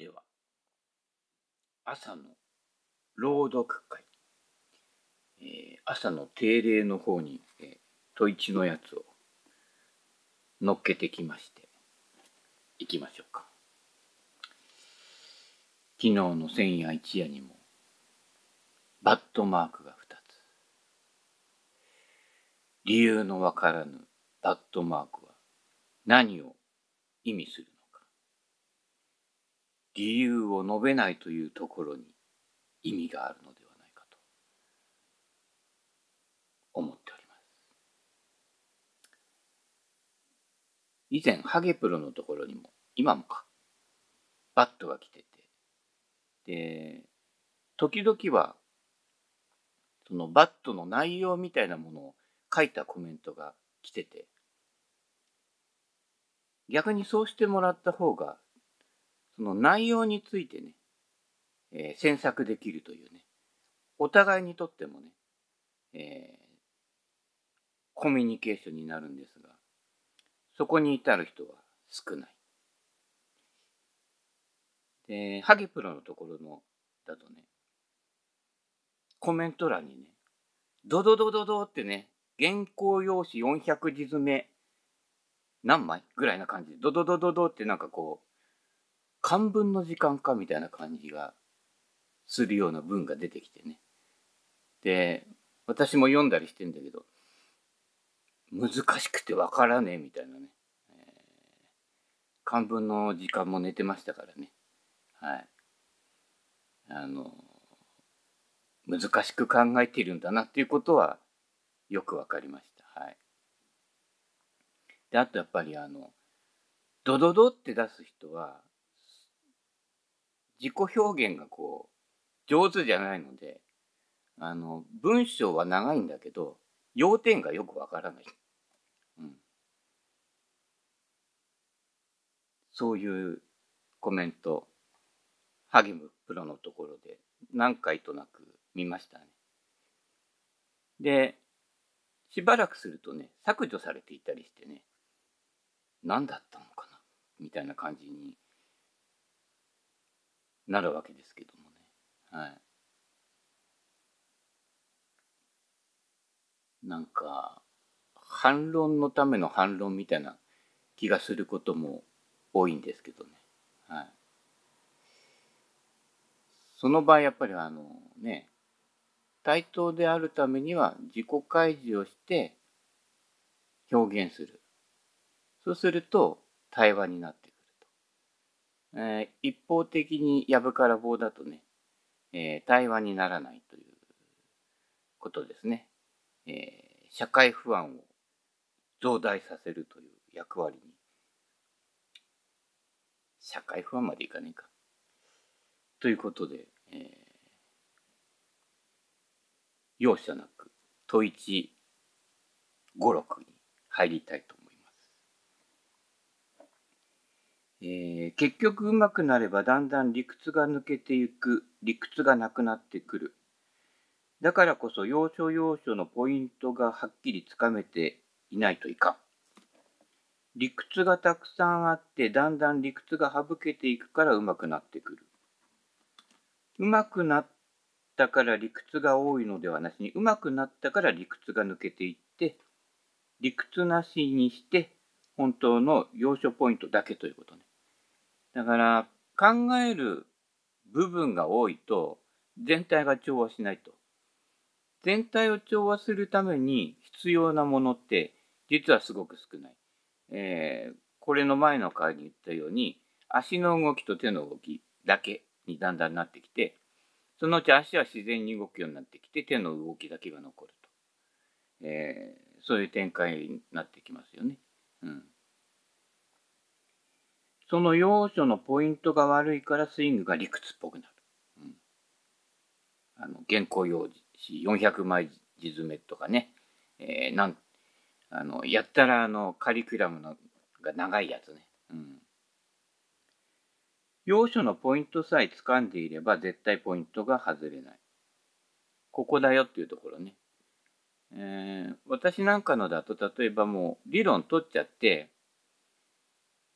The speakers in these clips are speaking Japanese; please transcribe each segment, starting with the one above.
では朝の朗読会、えー、朝の定例の方に、えー、問一のやつを乗っけてきましていきましょうか。昨日の千夜一夜にもバットマークが2つ。理由のわからぬバットマークは何を意味する？理由を述べないというところに意味があるのではないかと思っております。以前、ハゲプロのところにも、今もか、バットが来てて、で、時々は、そのバットの内容みたいなものを書いたコメントが来てて、逆にそうしてもらった方がその内容についてね、えー、詮索できるというね、お互いにとってもね、えー、コミュニケーションになるんですが、そこに至る人は少ない。で、ハゲプロのところの、だとね、コメント欄にね、ドドドドドってね、原稿用紙400字詰め何枚ぐらいな感じで、ドドドドドってなんかこう、漢文の時間かみたいな感じがするような文が出てきてね。で、私も読んだりしてんだけど、難しくてわからねえみたいなね。えー、漢文の時間も寝てましたからね。はい。あの、難しく考えているんだなっていうことはよくわかりました。はい。で、あとやっぱりあの、ドドドって出す人は、自己表現がこう上手じゃないのであの文章は長いんだけど要点がよくわからない、うん、そういうコメント励むプロのところで何回となく見ましたね。でしばらくするとね削除されていたりしてね何だったのかなみたいな感じになるわけですけどもね。はい。なんか、反論のための反論みたいな気がすることも多いんですけどね。はい。その場合やっぱりあのね、対等であるためには自己開示をして表現する。そうすると対話になってえー、一方的にやぶから棒だとね、えー、対話にならないということですね。えー、社会不安を増大させるという役割に。社会不安までいかねえか。ということで、えー、容赦なく問一五六に入りたいと思いますえー、結局うまくなればだんだん理屈が抜けていく。理屈がなくなってくる。だからこそ要所要所のポイントがはっきりつかめていないといかん。理屈がたくさんあってだんだん理屈が省けていくからうまくなってくる。うまくなったから理屈が多いのではなしにうまくなったから理屈が抜けていって理屈なしにして本当の要所ポイントだけということね。だから考える部分が多いと全体が調和しないと。全体を調和するために必要なものって実はすごく少ない。えー、これの前の回に言ったように足の動きと手の動きだけにだんだんなってきてそのうち足は自然に動くようになってきて手の動きだけが残ると、えー、そういう展開になってきますよね。うん、その要所のポイントが悪いからスイングが理屈っぽくなる。うん、あの原稿用紙400枚字詰めとかね、えー、なんあのやったらあのカリキュラムのが長いやつね。うん、要所のポイントさえ掴んでいれば絶対ポイントが外れない。ここだよっていうところね。えー、私なんかのだと例えばもう理論取っちゃって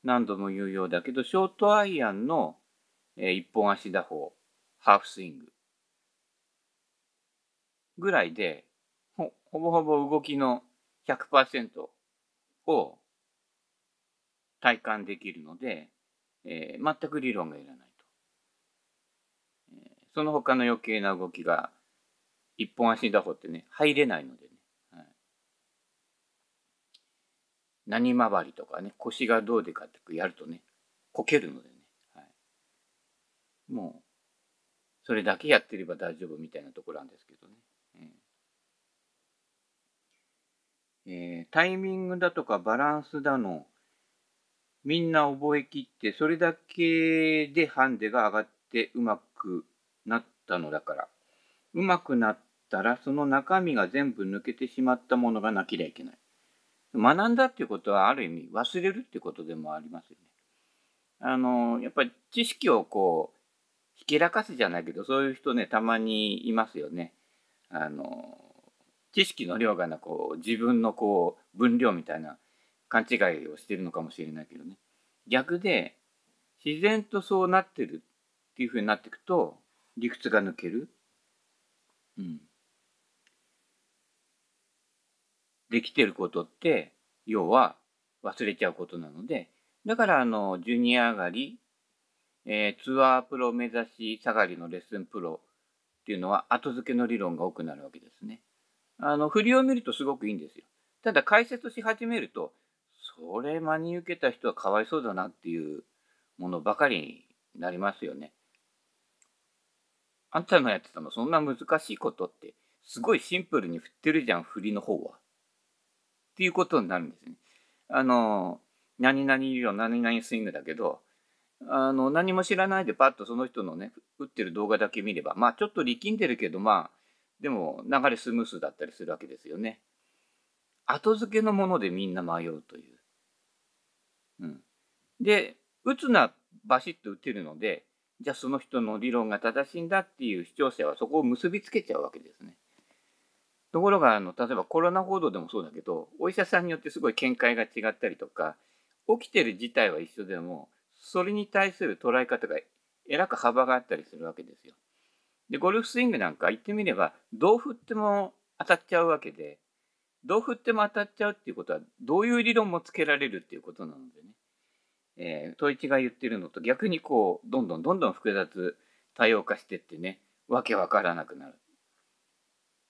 何度も言うようだけど、ショートアイアンのえー、一本足打法、ハーフスイングぐらいで、ほほぼほぼ動きの100%を体感できるので、えー、全く理論がいらないと、えー。その他の余計な動きが一本足打法ってね、入れないのでね。はい、何回りとかね、腰がどうでかってやるとね、こけるのでね。はい、もう、それだけやってれば大丈夫みたいなところなんですけどね。えー、タイミングだとかバランスだの、みんな覚えきって、それだけでハンデが上がってうまくなったのだから。うまくなったら、その中身が全部抜けてしまったものがなければいけない。学んだっていうことは、ある意味忘れるっていうことでもありますよね。あの、やっぱり知識をこう、ひけらかすじゃないけど、そういう人ね、たまにいますよね。あの、知識の量がなこう自分のこう分量みたいな勘違いをしてるのかもしれないけどね逆で自然とそうなってるっていうふうになっていくと理屈が抜ける、うん、できてることって要は忘れちゃうことなのでだからあのジュニア上がり、えー、ツアープロ目指し下がりのレッスンプロっていうのは後付けの理論が多くなるわけですね。あの、振りを見るとすごくいいんですよ。ただ解説し始めると、それ真に受けた人はかわいそうだなっていうものばかりになりますよね。あんたのやってたのそんな難しいことって、すごいシンプルに振ってるじゃん、振りの方は。っていうことになるんですね。あの、何々理論、何々スイングだけど、あの、何も知らないでパッとその人のね、打ってる動画だけ見れば、まあちょっと力んでるけど、まあ、でも流れスムースだったりするわけですよね。後付けのものでみんな迷うという。うん、で打つなバシッと打てるのでじゃあその人の理論が正しいんだっていう視聴者はそこを結びつけちゃうわけですね。ところがあの例えばコロナ報道でもそうだけどお医者さんによってすごい見解が違ったりとか起きてる事態は一緒でもそれに対する捉え方がえらく幅があったりするわけですよ。で、ゴルフスイングなんか言ってみれば、どう振っても当たっちゃうわけで、どう振っても当たっちゃうっていうことは、どういう理論もつけられるっていうことなのでね。えー、統一が言ってるのと逆にこう、どんどんどんどん複雑、多様化してってね、わけわからなくなる。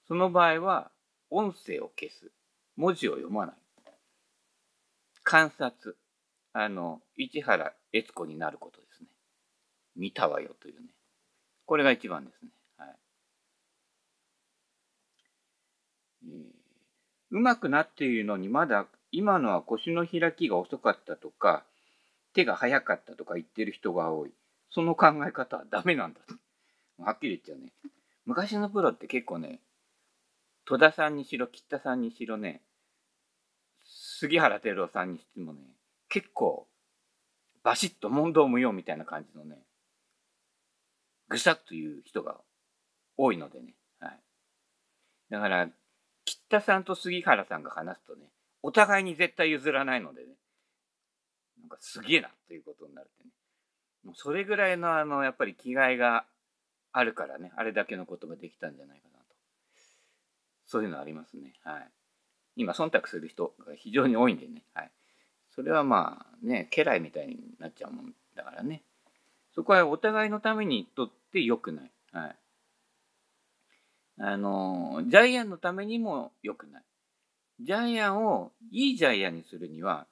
その場合は、音声を消す。文字を読まない。観察。あの、市原悦子になることですね。見たわよというね。これが一番ですね。はい。うまくなっているのにまだ今のは腰の開きが遅かったとか、手が早かったとか言ってる人が多い。その考え方はダメなんだ。はっきり言っちゃうね。昔のプロって結構ね、戸田さんにしろ、吉田さんにしろね、杉原照夫さんにしてもね、結構、バシッと問答無用みたいな感じのね、ぐさっという人が多いのでね。はい。だから、吉田さんと杉原さんが話すとね、お互いに絶対譲らないのでね、なんかすげえなということになるってね。もうそれぐらいのあの、やっぱり気概があるからね、あれだけのことができたんじゃないかな。そういうのありますね。はい。今、忖度する人が非常に多いんでね。はい。それはまあね、家来みたいになっちゃうもんだからね。そこはお互いのためにとって良くない。はい。あの、ジャイアンのためにも良くない。ジャイアンをいいジャイアンにするには、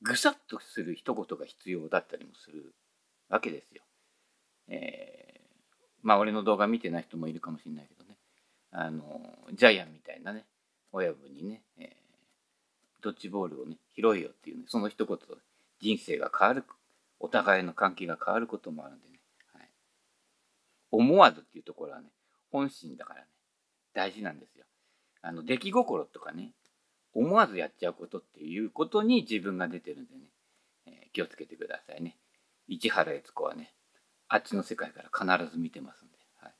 ぐさっとする一言が必要だったりもするわけですよ。えー、まあ俺の動画見てない人もいるかもしれないけど。あの、ジャイアンみたいなね、親分にね、えー、ドッジボールをね、拾いよっていうね、その一言人生が変わるお互いの関係が変わることもあるんでね、はい、思わずっていうところはね本心だからね大事なんですよ。あの出来心とかね思わずやっちゃうことっていうことに自分が出てるんでね、えー、気をつけてくださいね。市原悦子はねあっちの世界から必ず見てますんで、はい、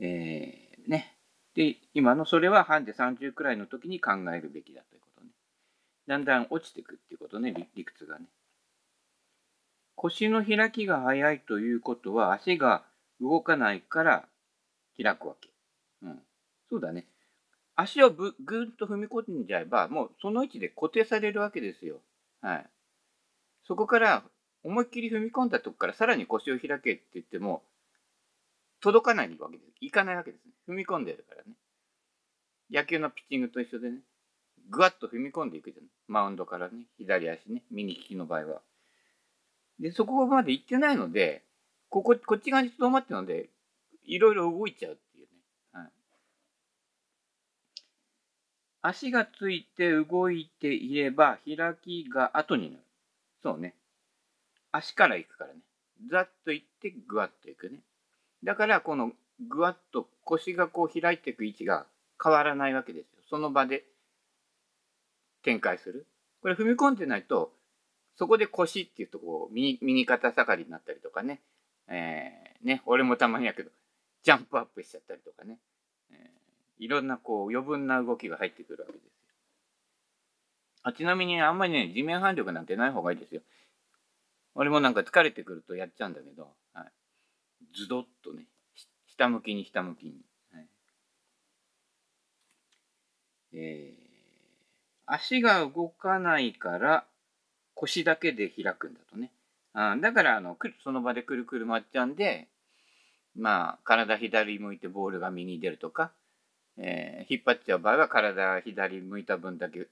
えー、ねで今のそれはハンデ30くらいの時に考えるべきだということねだんだん落ちていくっていうことね理屈がね。腰の開きが早いということは足が動かないから開くわけ。うん。そうだね。足をぶぐーっと踏み込んじゃえば、もうその位置で固定されるわけですよ。はい。そこから思いっきり踏み込んだとこからさらに腰を開けって言っても、届かないわけです。いかないわけですね。踏み込んでるからね。野球のピッチングと一緒でね、ぐわっと踏み込んでいくじゃん。マウンドからね、左足ね、右利きの場合は。で、そこまで行ってないので、ここ、こっち側にとどまってるので、いろいろ動いちゃうっていうね。はい。足がついて動いていれば、開きが後になる。そうね。足から行くからね。ざっと行って、ぐわっと行くね。だから、このぐわっと腰がこう開いていく位置が変わらないわけですよ。その場で展開する。これ踏み込んでないと、そこで腰っていうとこう右右肩下がりになったりとかね。えー、ね、俺もたまにやけど、ジャンプアップしちゃったりとかね。えー、いろんなこう余分な動きが入ってくるわけですよ。あちなみにあんまりね、地面反力なんてない方がいいですよ。俺もなんか疲れてくるとやっちゃうんだけど、はい、ズドッとね、下向きに下向きに。はい、えー足が動かないから腰だけで開くんだとね。あだからあのその場でくるくる回っちゃうんで、まあ、体左向いてボールが右に出るとか、えー、引っ張っちゃう場合は体左向いた分だけ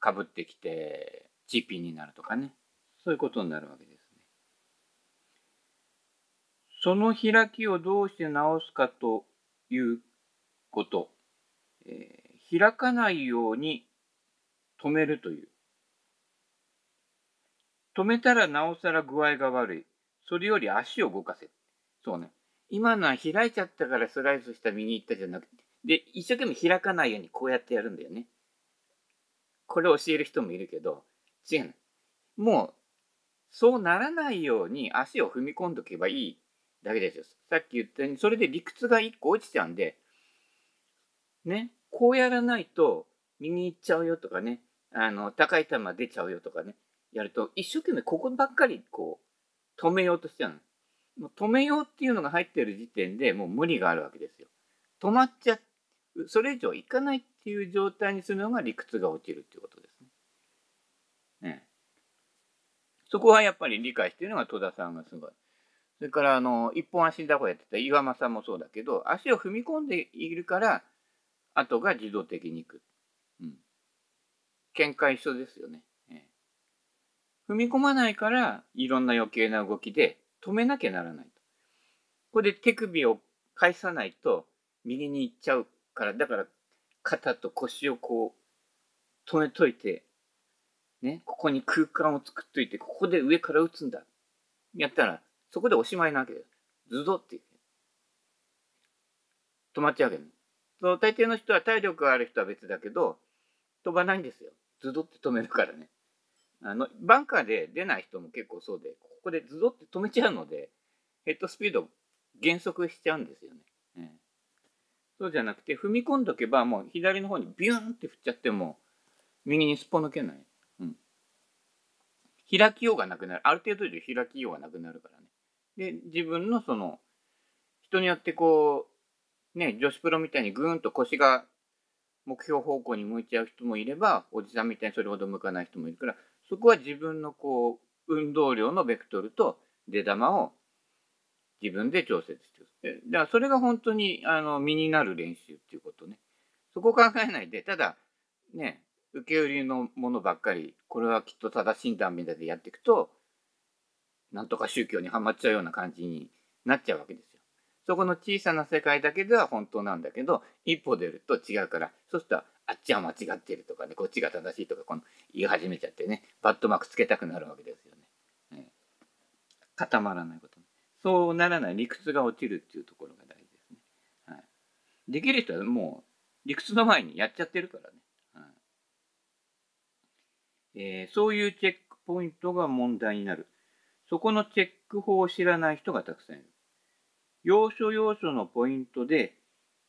かぶってきてチーピンになるとかね。そういうことになるわけです。その開きをどうして直すかということ。えー、開かないように止めるという。止めたらなおさら具合が悪い。それより足を動かせ。そうね。今のは開いちゃったからスライスした右行ったじゃなくて、で、一生懸命開かないようにこうやってやるんだよね。これ教える人もいるけど、違う。もう、そうならないように足を踏み込んどけばいいだけですよ。さっき言ったように、それで理屈が一個落ちちゃうんで、ね、こうやらないと右行っちゃうよとかね、あの、高い球出ちゃうよとかね、やると、一生懸命ここばっかりこう、止めようとしちゃうの。もう止めようっていうのが入ってる時点でもう無理があるわけですよ。止まっちゃう、それ以上いかないっていう状態にするのが理屈が落ちるっていうことですね。ねそこはやっぱり理解してるのが戸田さんがすごい。それから、あの、一本足だこやってた岩間さんもそうだけど、足を踏み込んでいるから、後が自動的にいく。うん見解一緒ですよね。踏み込まないからいろんな余計な動きで止めなきゃならないと。ここで手首を返さないと右に行っちゃうから、だから肩と腰をこう止めといて、ね、ここに空間を作っといて、ここで上から打つんだ。やったら、そこでおしまいなわけです。ズドって止まっちゃうわけね。そう大抵の人は体力がある人は別だけど、飛ばないんですよ。ズドって止めるからね。あの、バンカーで出ない人も結構そうで、ここでズドって止めちゃうので、ヘッドスピード減速しちゃうんですよね。えー、そうじゃなくて、踏み込んどけば、もう左の方にビューンって振っちゃっても、右にすっぽ抜けない。うん。開きようがなくなる。ある程度以上開きようがなくなるからね。で、自分のその、人によってこう、ね、女子プロみたいにぐーんと腰が目標方向に向いちゃう人もいれば、おじさんみたいにそれほど向かない人もいるから、そこは自分のこう、運動量のベクトルと出玉を自分で調節してる。だからそれが本当にあの身になる練習っていうことね。そこ考えないで、ただ、ね、受け売りのものばっかり、これはきっと正しいんだみたいでやっていくと、なんとか宗教にはまっちゃうような感じになっちゃうわけですよ。そこの小さな世界だけでは本当なんだけど、一歩出ると違うから、そうすると、あっちは間違ってるとかね、こっちが正しいとか、この言い始めちゃってね、バットマークつけたくなるわけですよね。ね固まらないこと。そうならない理屈が落ちるっていうところが大事ですね。はい、できる人はもう理屈の前にやっちゃってるからね。はいえー、そういうチェックポイントが問題になる。そこのチェック法を知らない人がたくさんいる。要所要所のポイントで、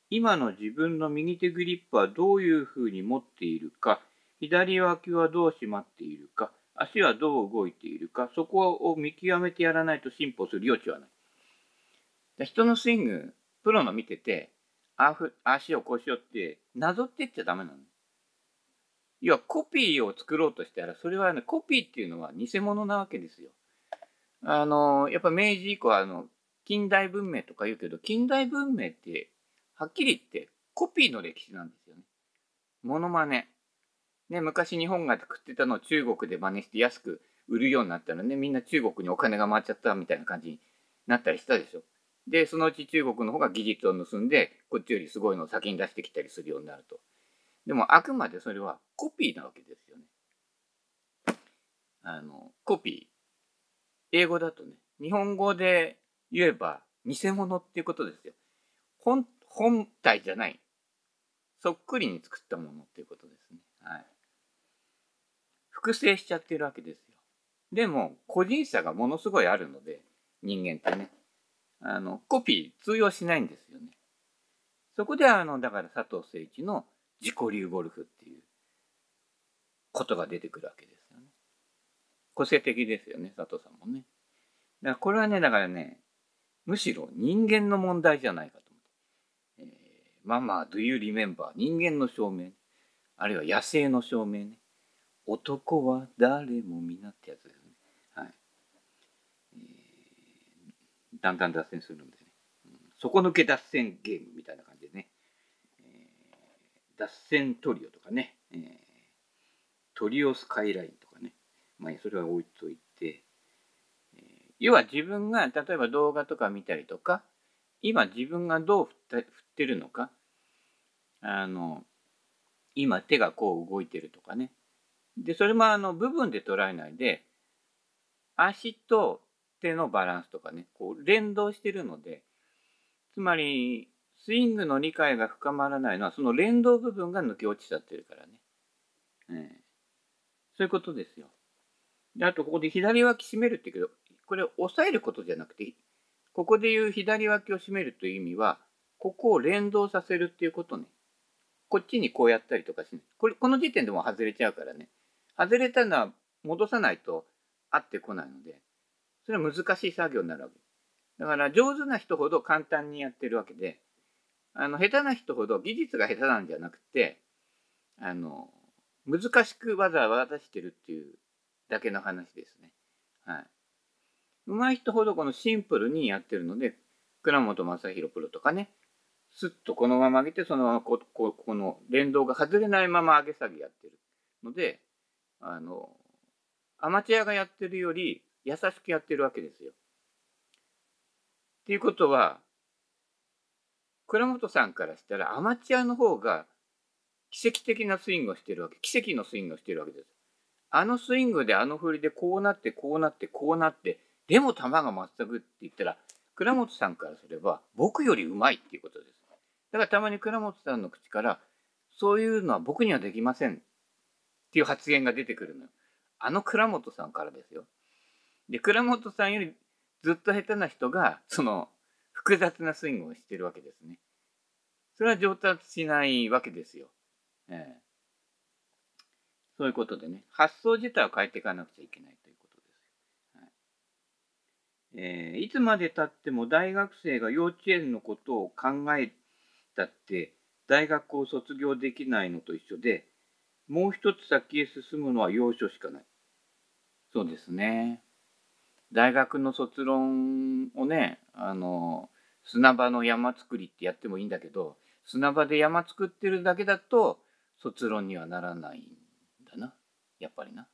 今の自分の右手グリップはどういうふうに持っているか、左脇はどう締まっているか、足はどう動いているか、そこを見極めてやらないと進歩する余地はない。人のスイング、プロの見てて、あふ足をこうしようってなぞってっちゃダメなの。要はコピーを作ろうとしたら、それはね、コピーっていうのは偽物なわけですよ。あの、やっぱ明治以降は、あの、近代文明とか言うけど、近代文明って、はっきり言ってコピーの歴史なんですよね。モノマネ。ね、昔日本が食ってたのを中国で真似して安く売るようになったらね、みんな中国にお金が回っちゃったみたいな感じになったりしたでしょ。で、そのうち中国の方が技術を盗んで、こっちよりすごいのを先に出してきたりするようになると。でも、あくまでそれはコピーなわけですよね。あの、コピー。英語だとね、日本語で言えば偽物っていうことですよ。本、本体じゃない。そっくりに作ったものっていうことですね。はい。複製しちゃってるわけですよ。でも、個人差がものすごいあるので、人間ってね。あの、コピー通用しないんですよね。そこであの、だから佐藤誠一の自己流ゴルフっていうことが出てくるわけですよね。個性的ですよね、佐藤さんもね。だからこれはね、だからね、むしろ人間の問題じゃないかと思って。えー、ママ、do you remember? 人間の証明。あるいは野生の証明ね。男は誰も皆ってやつですね。はい。えー、だんだん脱線するんでね。うん、底抜け脱線ゲームみたいな感じでね。えー、脱線トリオとかね。えー、トリオスカイライン。まあ、それは置いといて。えー、要は自分が、例えば動画とか見たりとか、今自分がどう振ってるのか。あの、今手がこう動いてるとかね。で、それもあの部分で捉えないで、足と手のバランスとかね、こう連動してるので、つまり、スイングの理解が深まらないのは、その連動部分が抜け落ちちゃってるからね。えー、そういうことですよ。で、あと、ここで左脇締めるって言うけど、これ押さえることじゃなくて、ここで言う左脇を締めるという意味は、ここを連動させるっていうことね。こっちにこうやったりとかしない。これ、この時点でも外れちゃうからね。外れたのは戻さないと合ってこないので、それは難しい作業になるわけ。だから上手な人ほど簡単にやってるわけで、あの、下手な人ほど技術が下手なんじゃなくて、あの、難しくわざわざしてるっていうだけの話ですね。はい。上手い人ほどこのシンプルにやってるので、倉本正宏プロとかね、スッとこのまま上げて、そのままこここの連動が外れないまま上げ下げやってるので、あの、アマチュアがやってるより優しくやってるわけですよ。っていうことは、倉本さんからしたらアマチュアの方が奇跡的なスイングをしてるわけ。奇跡のスイングをしてるわけです。あのスイングであの振りでこうなってこうなってこうなって、でも球がまっすぐって言ったら、倉本さんからすれば僕よりうまいっていうことです。だからたまに倉本さんの口から、そういうのは僕にはできませんっていう発言が出てくるのよ。あの倉本さんからですよ。で、倉本さんよりずっと下手な人が、その、複雑なスイングをしてるわけですね。それは上達しないわけですよ。ええそういうことでね、発想自体を変えていかなくちゃいけないということです。はいえー、いつまでたっても大学生が幼稚園のことを考えたって大学を卒業できないのと一緒で、もう一つ先へ進むのは要所しかない。そうですね。大学の卒論をね、あの、砂場の山作りってやってもいいんだけど、砂場で山作ってるだけだと卒論にはならないん。やっぱりな。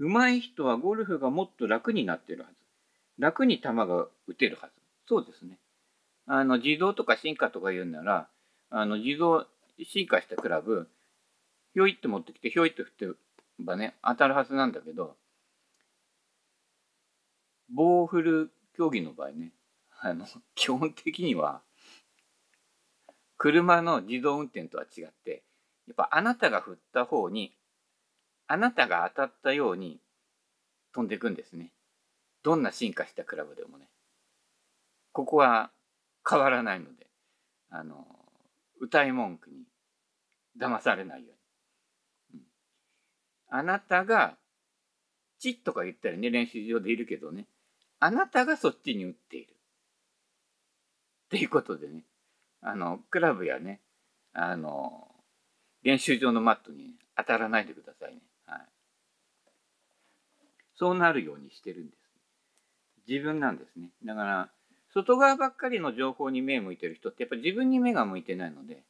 うん、上手い人はゴルフがもっと楽になってるはず。楽に球が打てるはず。そうですね。あの、自動とか進化とか言うなら、あの、自動進化したクラブ、ひょいって持ってきて、ひょいって振ってばね、当たるはずなんだけど、棒を振る競技の場合ね、あの、基本的には、車の自動運転とは違って、やっぱあなたが振った方に、あなたが当たったように飛んでいくんですね。どんな進化したクラブでもね。ここは変わらないので、あの、歌い文句に騙されないように。うんあなたが、チッとか言ったりね、練習場でいるけどね、あなたがそっちに打っている。っていうことでね、あの、クラブやね、あの、練習場のマットに当たらないでくださいね。はい。そうなるようにしてるんです。自分なんですね。だから、外側ばっかりの情報に目を向いてる人ってやっぱ自分に目が向いてないので、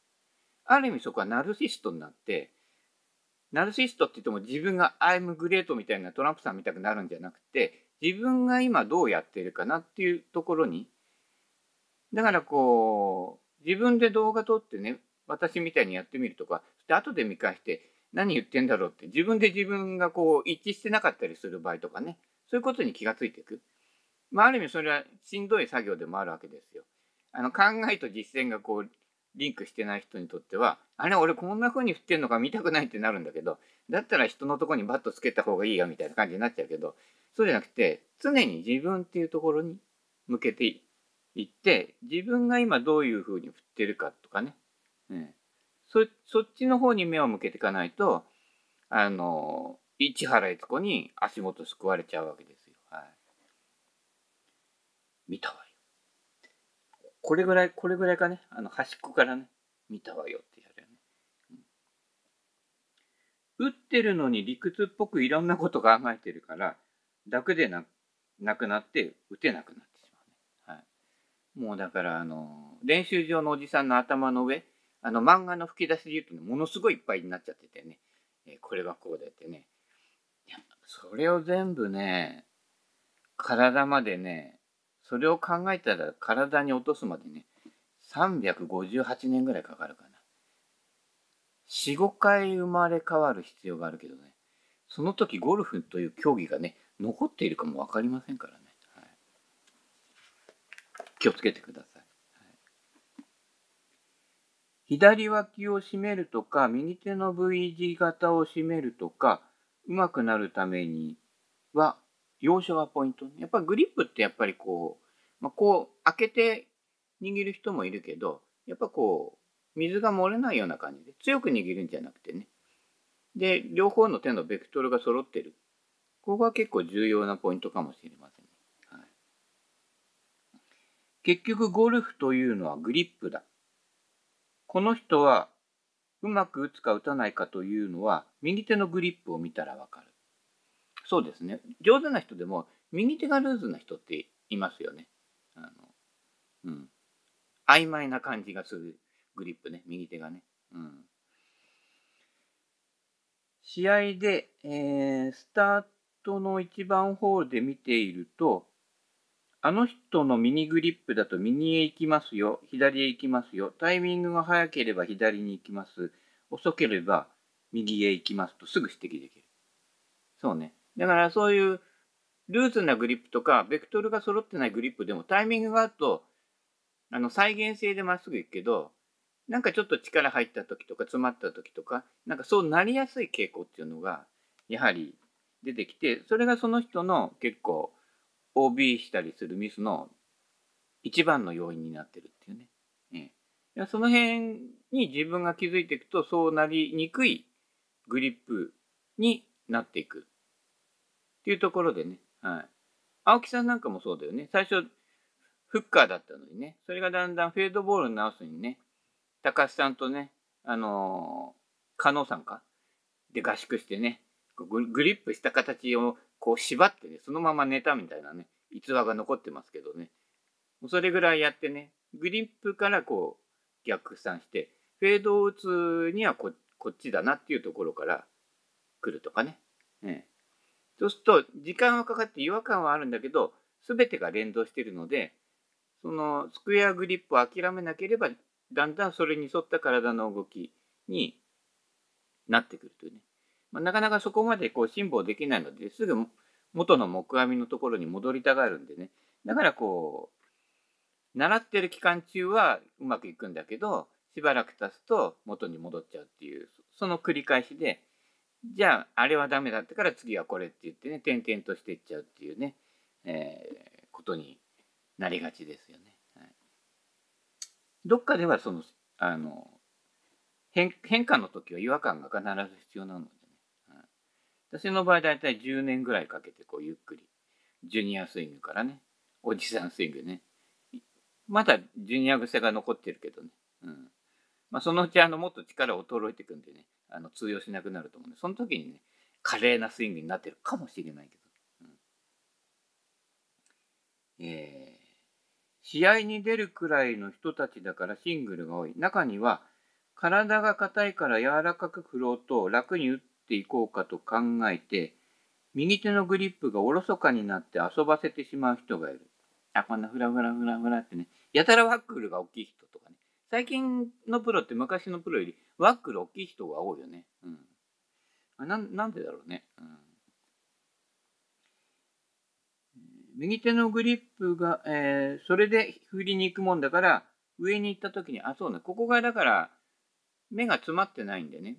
ある意味そこはナルシストになって、ナルシストって言っても自分がアイムグレートみたいなトランプさん見たくなるんじゃなくて、自分が今どうやってるかなっていうところに、だからこう、自分で動画撮ってね、私みたいにやってみるとか、で後で見返して何言ってんだろうって自分で自分がこう一致してなかったりする場合とかね、そういうことに気がついていく。まあ、ある意味それはしんどい作業でもあるわけですよ。あの考えと実践がこうリンクしてない人にとってはあれ俺こんな風に振ってんのか見たくないってなるんだけどだったら人のとこにバットつけた方がいいよみたいな感じになっちゃうけどそうじゃなくて常に自分っていうところに向けていって自分が今どういう風に振ってるかとかね、ねそそっちの方に目を向けていかないとあの市原悦子に足元すくわれちゃうわけですよ。はい。見たわよ。これぐらい、これぐらいかね、あの端っこからね、見たわよってやるよね。うん、打ってるのに理屈っぽくいろんなこと考えてるから、楽でななくなって打てなくなってしまうね。はい。もうだから、あの、練習場のおじさんの頭の上、あの漫画の吹き出しで言うとね、ものすごいいっぱいになっちゃっててね、えー、これがこうでってね。いや、それを全部ね、体までね、それを考えたら体に落とすまでね、358年ぐらいかかるかな。4、5回生まれ変わる必要があるけどね、その時ゴルフという競技がね、残っているかも分かりませんからね。はい、気をつけてくださ。い、左脇を締めるとか、右手の V 字型を締めるとか、うまくなるためには、要所がポイント。やっぱりグリップってやっぱりこう、まあ、こう開けて握る人もいるけど、やっぱこう、水が漏れないような感じで強く握るんじゃなくてね。で、両方の手のベクトルが揃ってる。ここが結構重要なポイントかもしれませんね。はい、結局ゴルフというのはグリップだ。この人はうまく打つか打たないかというのは右手のグリップを見たらわかる。そうですね。上手な人でも、右手がルーズな人っていますよね。あの、うん。曖昧な感じがするグリップね、右手がね。うん。試合で、えー、スタートの1番ホールで見ていると、あの人のミニグリップだと右へ行きますよ、左へ行きますよ、タイミングが早ければ左に行きます、遅ければ右へ行きますとすぐ指摘できる。そうね。だからそういうルーズなグリップとか、ベクトルが揃ってないグリップでもタイミングがあると、あの再現性でまっすぐ行くけど、なんかちょっと力入った時とか詰まった時とか、なんかそうなりやすい傾向っていうのが、やはり出てきて、それがその人の結構 OB したりするミスの一番の要因になってるっていうね。えその辺に自分が気づいていくと、そうなりにくいグリップになっていくっていうところでね、はい。青木さんなんかもそうだよね。最初、フッカーだったのにね、それがだんだんフェードボールに直すにね、高橋さんとね、あの、加納さんか？で合宿してね、グリップした形をこう縛ってね、そのまま寝たみたいなね、逸話が残ってますけどね。それぐらいやってね、グリップからこう逆算して、フェードを打つにはこっちだなっていうところから来るとかね。ねそうすると時間はかかって違和感はあるんだけど全てが連動してるのでそのスクエアグリップを諦めなければだんだんそれに沿った体の動きになってくるというね、まあ、なかなかそこまでこう辛抱できないのですぐ元の木阿弥のところに戻りたがるんでねだからこう習ってる期間中はうまくいくんだけどしばらく経つと元に戻っちゃうっていうその繰り返しでじゃあ、あれはダメだったから次はこれって言ってね、点々としていっちゃうっていうね、えー、ことになりがちですよね。はい、どっかではその、あの、変変化の時は違和感が必ず必要なので。私の場合だいたい10年ぐらいかけてこうゆっくり。ジュニアスイングからね。おじさんスイングね。まだジュニア癖が残ってるけどね、うん。まあ、そのうちあのもっと力を衰えていくんでね。あの通用しなくなると思うんでその時にね華麗なスイングになってるかもしれないけど、うん、えー、試合に出るくらいの人たちだからシングルが多い。中には体が硬いから柔らかく振ろうと楽に打っていこうかと考えて右手のグリップがおろそかになって遊ばせてしまう人がいる。あ、こんなフラフラフラフラってね、やたらワックルが大きい人とかね。最近のプロって昔のプロよりワックル大きい人が多いよね。うん。あななんでだろうね。うん。右手のグリップが、えー、それで振りに行くもんだから、上に行った時に、あ、そうね、ここがだから、目が詰まってないんでね、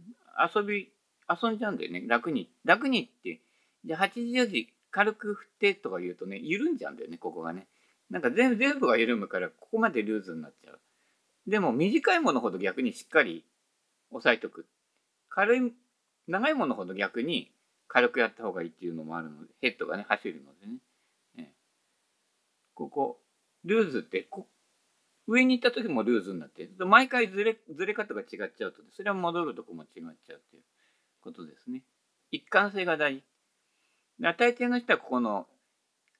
遊び、遊んじゃうんだよね、楽に。楽にって、じゃあ8時4時軽く振ってとか言うとね、緩んじゃうんだよね、ここがね。なんか全部全部が緩むから、ここまでルーズになっちゃう。でも短いものほど逆にしっかり押さえとく。軽い、長いものほど逆に軽くやった方がいいっていうのもあるので、ヘッドがね、走るのでね。ねここ、ルーズってこ、上に行った時もルーズになって、毎回ずれ、ずれ方が違っちゃうと、それは戻るとこも違っちゃうっていうことですね。一貫性が大。事。大抵の人はここの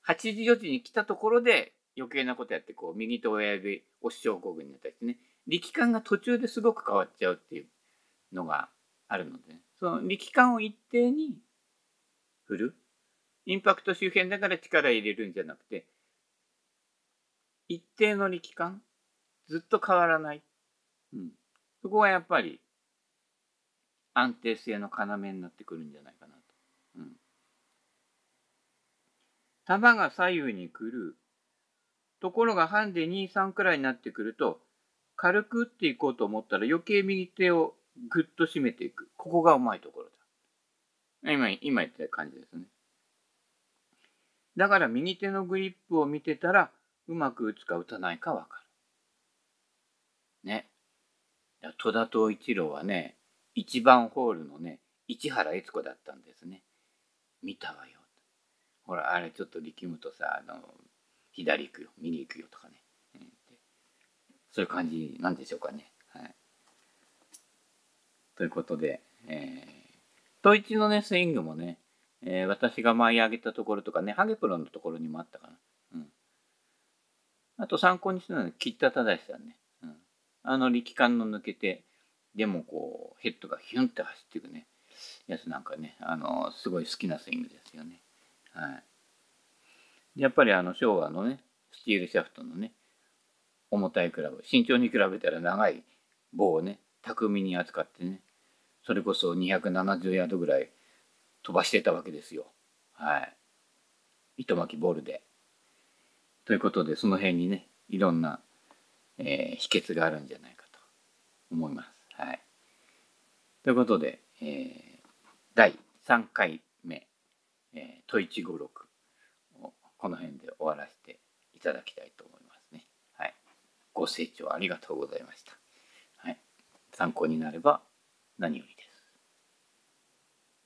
8時4時に来たところで余計なことやってこう右と親指押し症候群になったりしてね力感が途中ですごく変わっちゃうっていうのがあるので、ね、その力感を一定に振る。インパクト周辺だから力入れるんじゃなくて一定の力感。ずっと変わらない、うん、そこがやっぱり安定性の要になってくるんじゃないかなと。うん球が左右に来る。ところがハンデ2、3くらいになってくると、軽く打っていこうと思ったら余計右手をぐっと締めていく。ここがうまいところだ。今、今言った感じですね。だから右手のグリップを見てたら、うまく打つか打たないかわかる。ね。戸田藤一郎はね、1番ホールのね、市原悦子だったんですね。見たわよ。ほらあれちょっと力むとさあの左行くよ右行くよとかね、うん、そういう感じなんでしょうかね。はい、ということで、えー、統一のねスイングもね、えー、私が舞い上げたところとかねハゲプロのところにもあったかな。うん、あと参考にしたのは吉田忠さんね。うん、あの力感の抜けてでもこうヘッドがヒュンって走っていくねやつなんかねあのすごい好きなスイングですよね。はい、やっぱりあの昭和のねスチールシャフトのね重たいクラブ身長に比べたら長い棒をね巧みに扱ってねそれこそ270ヤードぐらい飛ばしてたわけですよ。はい。糸巻きボールで。ということでその辺にねいろんな、えー、秘訣があるんじゃないかと思います。はい。ということで、えー、第3回目えー、問156をこの辺で終わらせていただきたいと思いますね。はい。ご清聴ありがとうございました。はい。参考になれば何よりです